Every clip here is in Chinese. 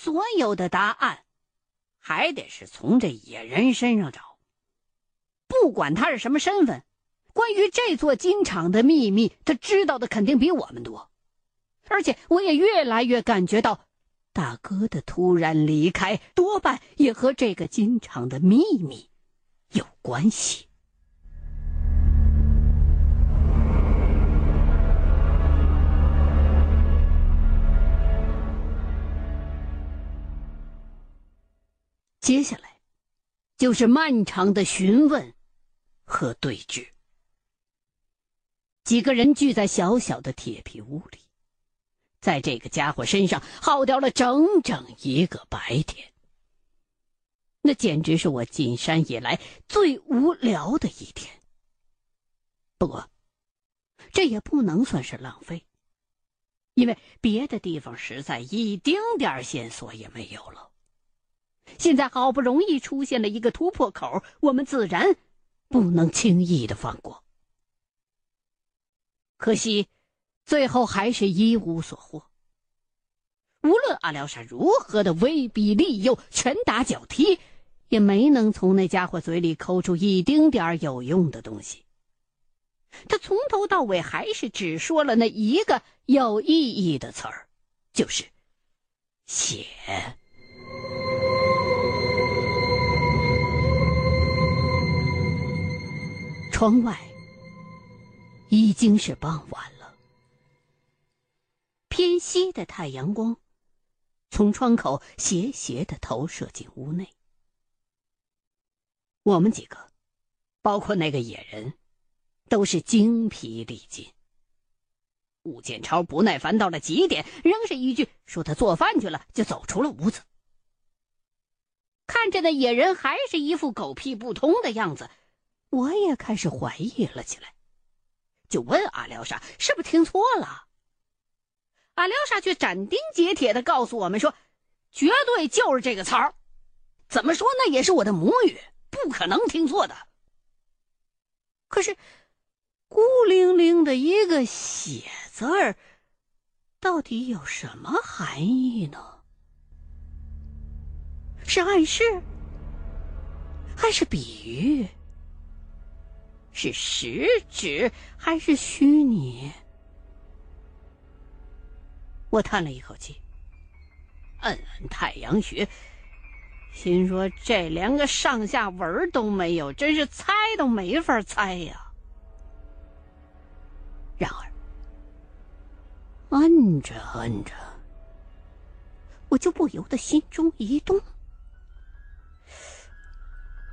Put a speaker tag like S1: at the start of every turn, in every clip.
S1: 所有的答案还得是从这野人身上找。不管他是什么身份，关于这座金厂的秘密，他知道的肯定比我们多。而且，我也越来越感觉到，大哥的突然离开，多半也和这个金厂的秘密有关系。接下来，就是漫长的询问和对峙。几个人聚在小小的铁皮屋里，在这个家伙身上耗掉了整整一个白天。那简直是我进山以来最无聊的一天。不过，这也不能算是浪费，因为别的地方实在一丁点线索也没有了。现在好不容易出现了一个突破口，我们自然不能轻易的放过。可惜，最后还是一无所获。无论阿廖沙如何的威逼利诱、拳打脚踢，也没能从那家伙嘴里抠出一丁点儿有用的东西。他从头到尾还是只说了那一个有意义的词儿，就是“血”。窗外已经是傍晚了，偏西的太阳光从窗口斜斜的投射进屋内。我们几个，包括那个野人，都是精疲力尽。武建超不耐烦到了极点，仍是一句说他做饭去了，就走出了屋子。看着那野人还是一副狗屁不通的样子。我也开始怀疑了起来，就问阿廖沙是不是听错了。阿廖沙却斩钉截铁的告诉我们说：“绝对就是这个词儿，怎么说那也是我的母语，不可能听错的。”可是，孤零零的一个“血”字儿，到底有什么含义呢？是暗示，还是比喻？是实质还是虚拟？我叹了一口气，摁摁太阳穴，心说这连个上下文都没有，真是猜都没法猜呀。然而，摁着摁着，我就不由得心中一动。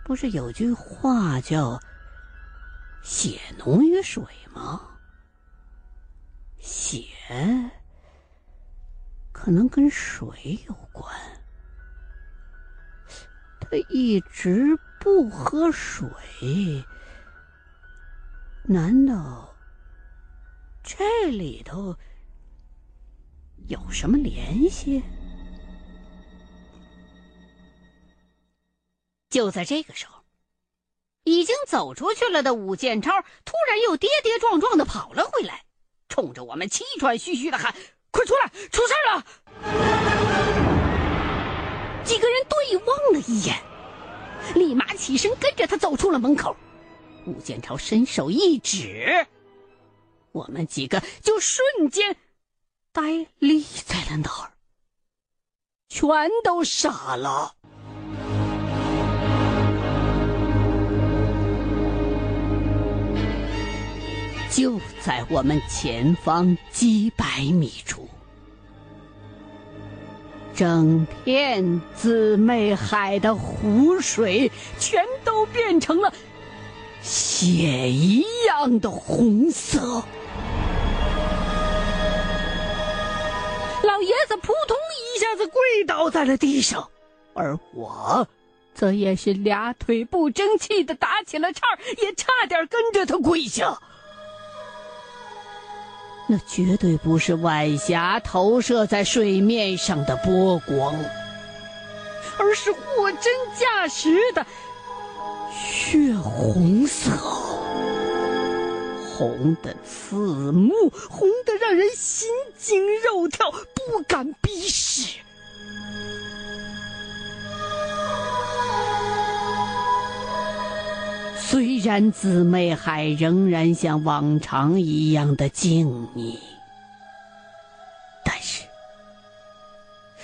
S1: 不是有句话叫？血浓于水吗？血可能跟水有关。他一直不喝水，难道这里头有什么联系？就在这个时候。已经走出去了的武建超突然又跌跌撞撞的跑了回来，冲着我们气喘吁吁的喊：“快出来，出事了！”几个人对望了一眼，立马起身跟着他走出了门口。武建超伸手一指，我们几个就瞬间呆立在了那儿，全都傻了。就在我们前方几百米处，整片姊妹海的湖水全都变成了血一样的红色。老爷子扑通一下子跪倒在了地上，而我，则也是俩腿不争气的打起了颤也差点跟着他跪下。那绝对不是晚霞投射在水面上的波光，而是货真价实的血红色，红的刺目，红的让人心惊肉跳，不敢逼视。虽然姊妹海仍然像往常一样的敬你，但是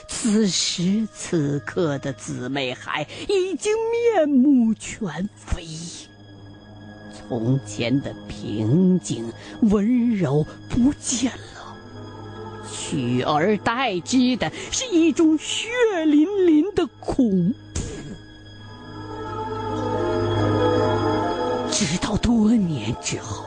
S1: 此时此刻的姊妹海已经面目全非，从前的平静温柔不见了，取而代之的是一种血淋淋的恐。直到多年之后，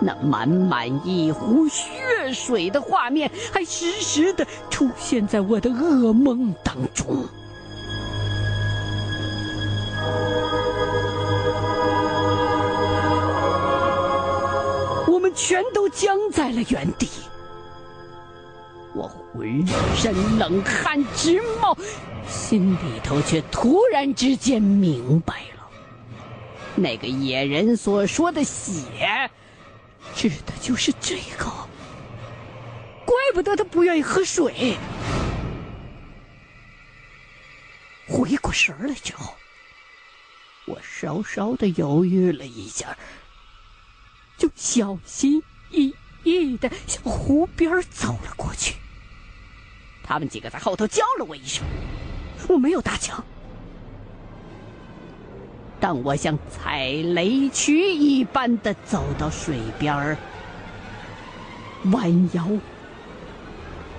S1: 那满满一壶血水的画面还时时的出现在我的噩梦当中。我们全都僵在了原地，我浑身冷汗直冒，心里头却突然之间明白了。那个野人所说的血，指的就是这个。怪不得他不愿意喝水。回过神来之后，我稍稍的犹豫了一下，就小心翼翼的向湖边走了过去。他们几个在后头叫了我一声，我没有搭腔。当我像踩雷区一般的走到水边儿，弯腰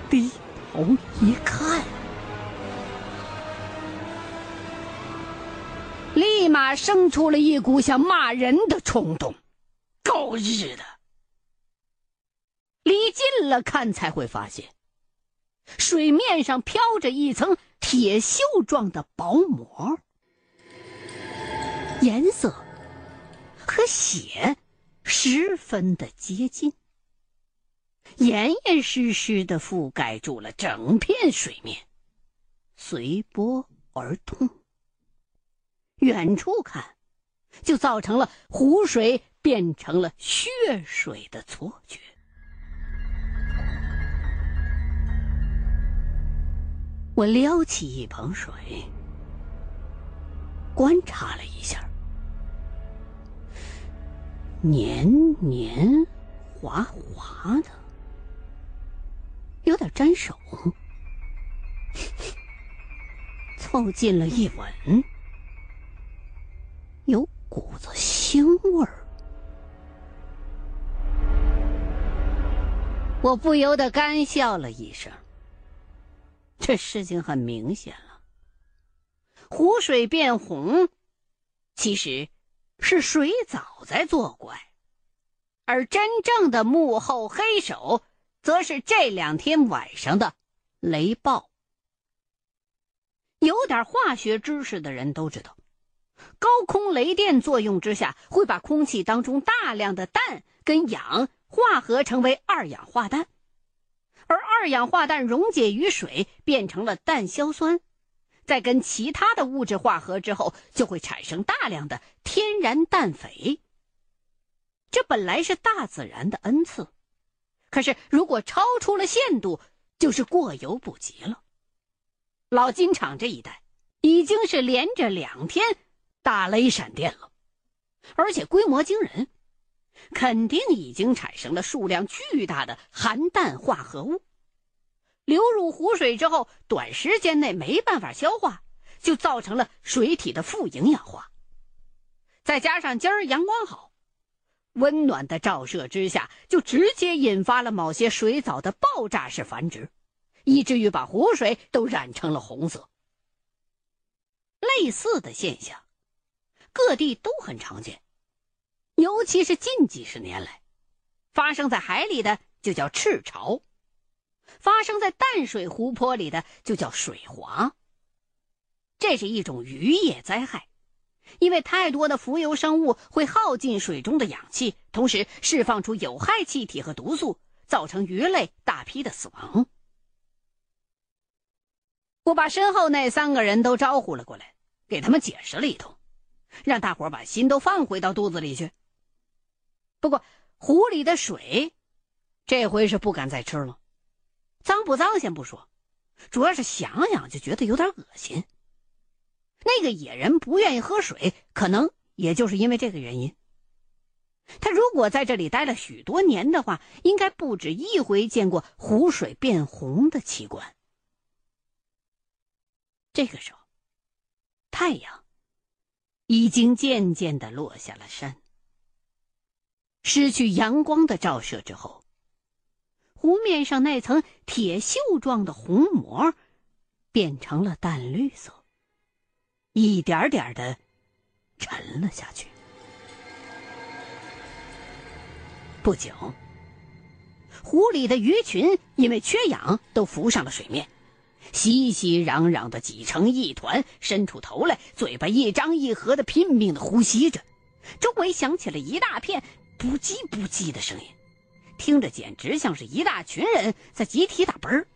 S1: 低头一看，立马生出了一股想骂人的冲动。狗日的！离近了看才会发现，水面上飘着一层铁锈状的薄膜。颜色和血十分的接近，严严实实的覆盖住了整片水面，随波而动。远处看，就造成了湖水变成了血水的错觉。我撩起一盆水，观察了一下。黏黏滑滑的，有点粘手。凑近了一闻，有股子腥味儿。我不由得干笑了一声。这事情很明显了，湖水变红，其实。是水藻在作怪，而真正的幕后黑手，则是这两天晚上的雷暴。有点化学知识的人都知道，高空雷电作用之下，会把空气当中大量的氮跟氧化合成为二氧化氮，而二氧化氮溶解于水，变成了氮硝酸。在跟其他的物质化合之后，就会产生大量的天然氮肥。这本来是大自然的恩赐，可是如果超出了限度，就是过犹不及了。老金厂这一带已经是连着两天打雷闪电了，而且规模惊人，肯定已经产生了数量巨大的含氮化合物。流入湖水之后，短时间内没办法消化，就造成了水体的富营养化。再加上今儿阳光好，温暖的照射之下，就直接引发了某些水藻的爆炸式繁殖，以至于把湖水都染成了红色。类似的现象，各地都很常见，尤其是近几十年来，发生在海里的就叫赤潮。发生在淡水湖泊里的就叫水华。这是一种渔业灾害，因为太多的浮游生物会耗尽水中的氧气，同时释放出有害气体和毒素，造成鱼类大批的死亡。我把身后那三个人都招呼了过来，给他们解释了一通，让大伙把心都放回到肚子里去。不过湖里的水，这回是不敢再吃了。脏不脏先不说，主要是想想就觉得有点恶心。那个野人不愿意喝水，可能也就是因为这个原因。他如果在这里待了许多年的话，应该不止一回见过湖水变红的奇观。这个时候，太阳已经渐渐的落下了山。失去阳光的照射之后，湖面上那层铁锈状的红膜变成了淡绿色，一点点的沉了下去。不久，湖里的鱼群因为缺氧都浮上了水面，熙熙攘攘的挤成一团，伸出头来，嘴巴一张一合的拼命的呼吸着，周围响起了一大片。不叽不叽的声音，听着简直像是一大群人在集体打啵儿。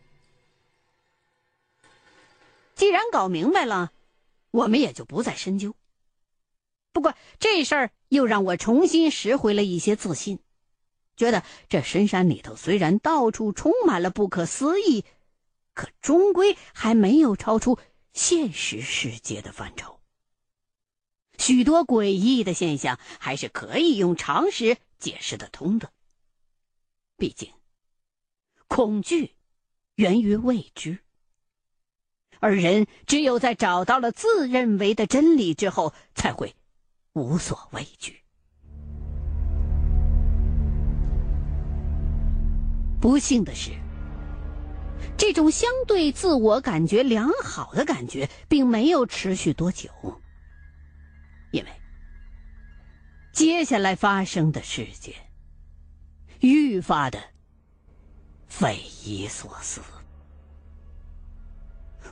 S1: 既然搞明白了，我们也就不再深究。不过这事儿又让我重新拾回了一些自信，觉得这深山里头虽然到处充满了不可思议，可终归还没有超出现实世界的范畴。许多诡异的现象还是可以用常识解释得通的。毕竟，恐惧源于未知，而人只有在找到了自认为的真理之后，才会无所畏惧。不幸的是，这种相对自我感觉良好的感觉并没有持续多久。因为接下来发生的事件愈发的匪夷所思，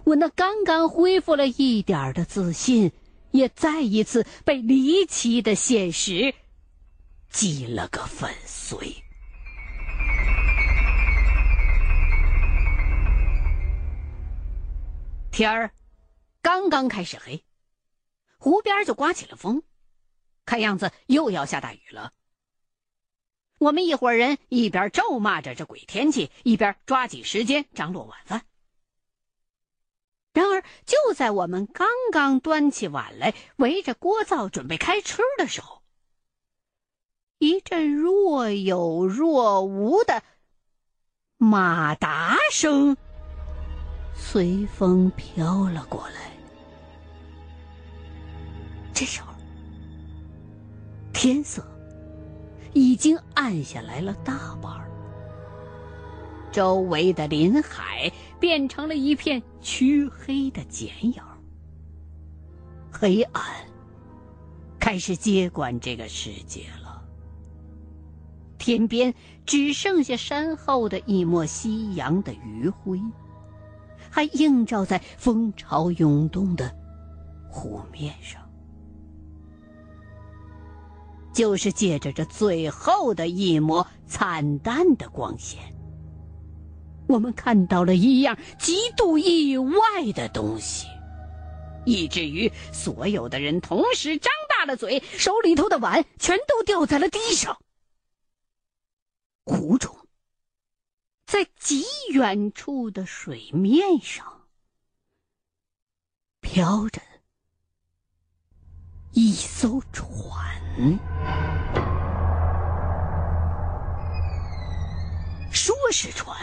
S1: 我那刚刚恢复了一点的自信，也再一次被离奇的现实击了个粉碎。天儿刚刚开始黑。湖边就刮起了风，看样子又要下大雨了。我们一伙人一边咒骂着这鬼天气，一边抓紧时间张罗晚饭。然而，就在我们刚刚端起碗来，围着锅灶准备开吃的时候，一阵若有若无的马达声随风飘了过来。这时候，天色已经暗下来了大半，周围的林海变成了一片黢黑的剪影，黑暗开始接管这个世界了。天边只剩下山后的一抹夕阳的余晖，还映照在风潮涌动的湖面上。就是借着这最后的一抹惨淡的光线，我们看到了一样极度意外的东西，以至于所有的人同时张大了嘴，手里头的碗全都掉在了地上。湖中，在极远处的水面上，飘着一艘船。说是船，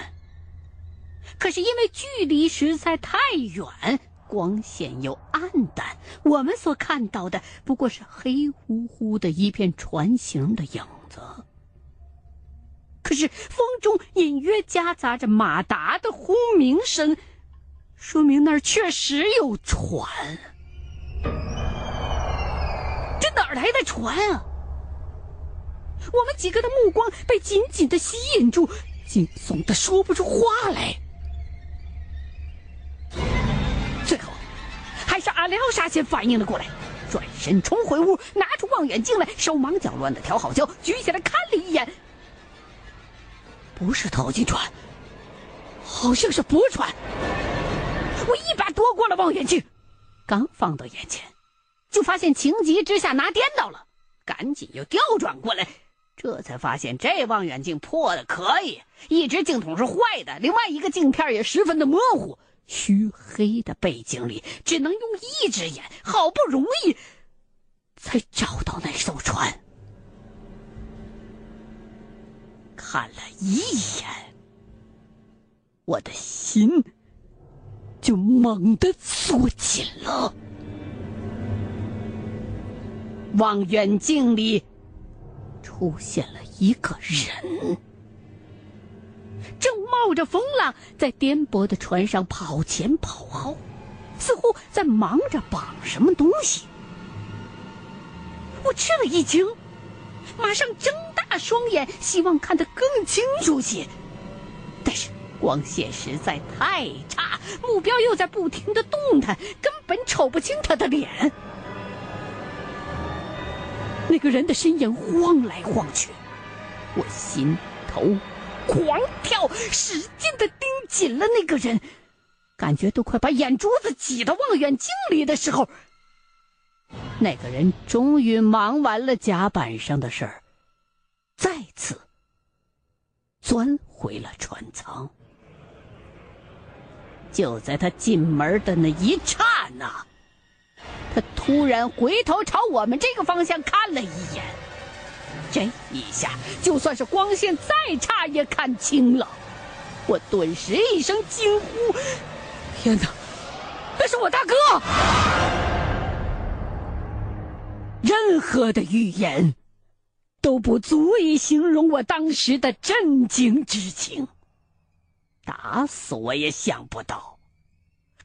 S1: 可是因为距离实在太远，光线又暗淡，我们所看到的不过是黑乎乎的一片船形的影子。可是风中隐约夹杂着马达的轰鸣声，说明那儿确实有船。这哪儿来的船啊？我们几个的目光被紧紧的吸引住，惊悚的说不出话来。沙先反应了过来，转身冲回屋，拿出望远镜来，手忙脚乱的调好焦，举起来看了一眼，不是淘金船，好像是驳船。我一把夺过了望远镜，刚放到眼前。就发现情急之下拿颠倒了，赶紧又调转过来，这才发现这望远镜破的可以，一只镜筒是坏的，另外一个镜片也十分的模糊，虚黑的背景里只能用一只眼，好不容易才找到那艘船。看了一眼，我的心就猛地缩紧了。望远镜里出现了一个人，正冒着风浪在颠簸的船上跑前跑后，似乎在忙着绑什么东西。我吃了一惊，马上睁大双眼，希望看得更清楚些。但是光线实在太差，目标又在不停的动弹，根本瞅不清他的脸。那个人的身影晃来晃去，我心头狂跳，使劲的盯紧了那个人，感觉都快把眼珠子挤到望远镜里的时候。那个人终于忙完了甲板上的事儿，再次钻回了船舱。就在他进门的那一刹那，他突然回头朝我们这个方向看了一眼，这一下就算是光线再差也看清了。我顿时一声惊呼：“天哪，那是我大哥！”任何的语言都不足以形容我当时的震惊之情。打死我也想不到，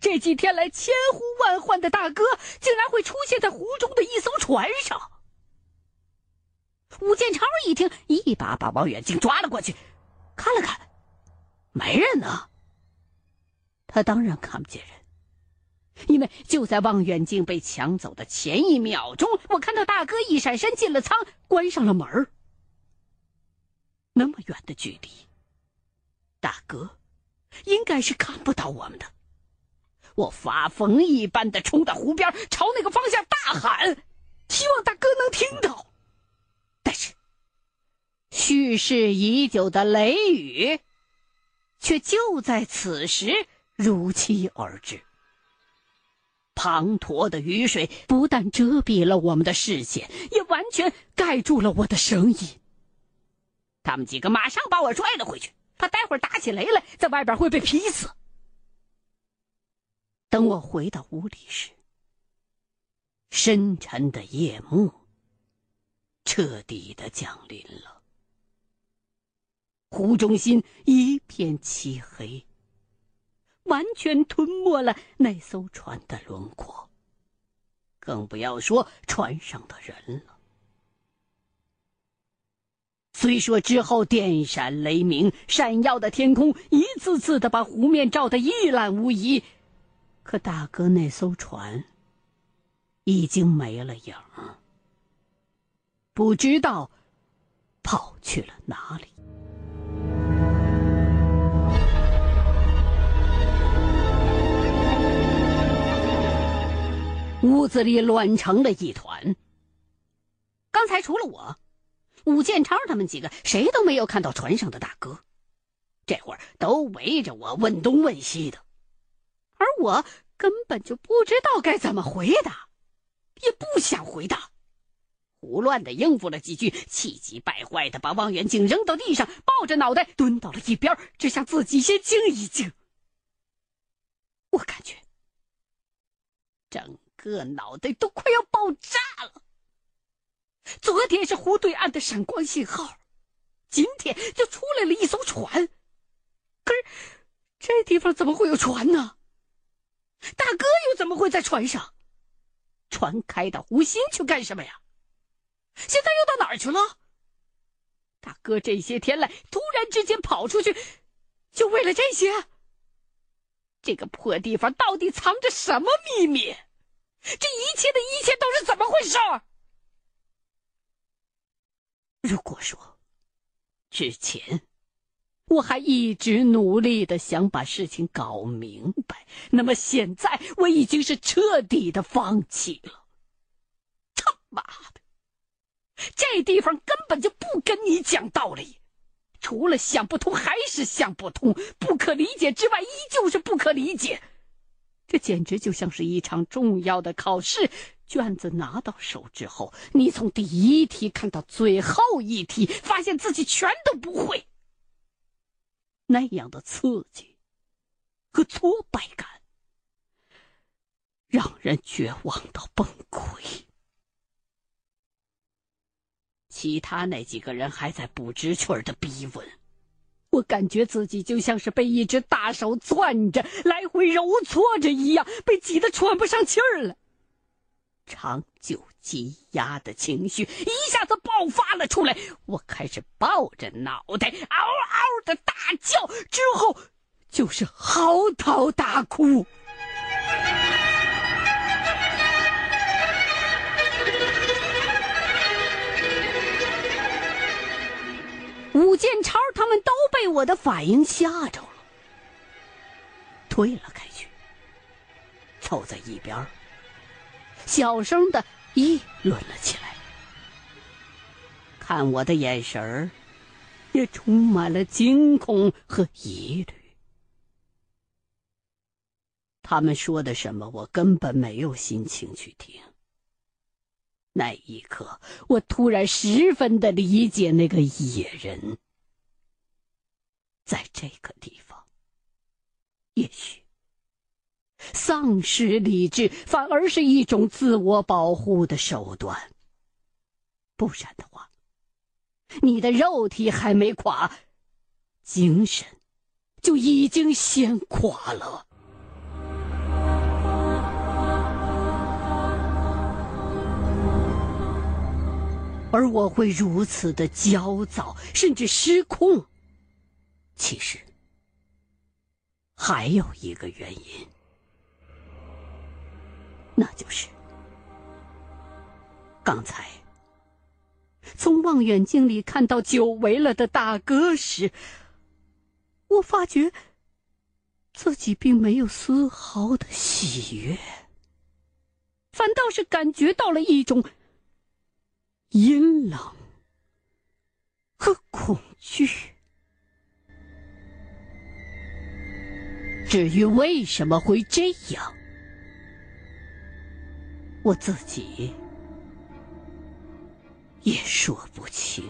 S1: 这几天来千呼万唤的大哥，竟然会出现在湖中的一艘船上。武建超一听，一把把望远镜抓了过去，看了看，没人呢。他当然看不见人。因为就在望远镜被抢走的前一秒钟，我看到大哥一闪身进了舱，关上了门那么远的距离，大哥应该是看不到我们的。我发疯一般的冲到湖边，朝那个方向大喊，希望大哥能听到。蓄势已久的雷雨，却就在此时如期而至。滂沱的雨水不但遮蔽了我们的视线，也完全盖住了我的声音。他们几个马上把我拽了回去，怕待会儿打起雷来，在外边会被劈死。等我回到屋里时，深沉的夜幕彻底的降临了，湖中心一片漆黑。完全吞没了那艘船的轮廓，更不要说船上的人了。虽说之后电闪雷鸣，闪耀的天空一次次的把湖面照得一览无遗，可大哥那艘船已经没了影儿，不知道跑去了哪里。屋子里乱成了一团。刚才除了我，武建超他们几个谁都没有看到船上的大哥，这会儿都围着我问东问西的，而我根本就不知道该怎么回答，也不想回答，胡乱的应付了几句，气急败坏的把望远镜扔到地上，抱着脑袋蹲到了一边，只想自己先静一静。我感觉整。个脑袋都快要爆炸了。昨天是湖对岸的闪光信号，今天就出来了一艘船。可是这地方怎么会有船呢？大哥又怎么会在船上？船开到湖心去干什么呀？现在又到哪儿去了？大哥这些天来突然之间跑出去，就为了这些？这个破地方到底藏着什么秘密？这一切的一切都是怎么回事？如果说之前我还一直努力的想把事情搞明白，那么现在我已经是彻底的放弃了。他妈的，这地方根本就不跟你讲道理，除了想不通还是想不通，不可理解之外，依旧是不可理解。这简直就像是一场重要的考试，卷子拿到手之后，你从第一题看到最后一题，发现自己全都不会。那样的刺激和挫败感，让人绝望到崩溃。其他那几个人还在不知趣的逼问，我感觉自己就像是被一只大手攥着，来回揉搓着一样，被挤得喘不上气儿了。长久积压的情绪一下子爆发了出来，我开始抱着脑袋嗷嗷的大叫，之后就是嚎啕大哭。被我的反应吓着了，退了开去，凑在一边小声的议论了起来。看我的眼神儿，也充满了惊恐和疑虑。他们说的什么，我根本没有心情去听。那一刻，我突然十分的理解那个野人。在这个地方，也许丧失理智反而是一种自我保护的手段。不然的话，你的肉体还没垮，精神就已经先垮了。而我会如此的焦躁，甚至失控。其实还有一个原因，那就是刚才从望远镜里看到久违了的大哥时，我发觉自己并没有丝毫的喜悦，反倒是感觉到了一种。阴冷和恐惧。至于为什么会这样，我自己也说不清。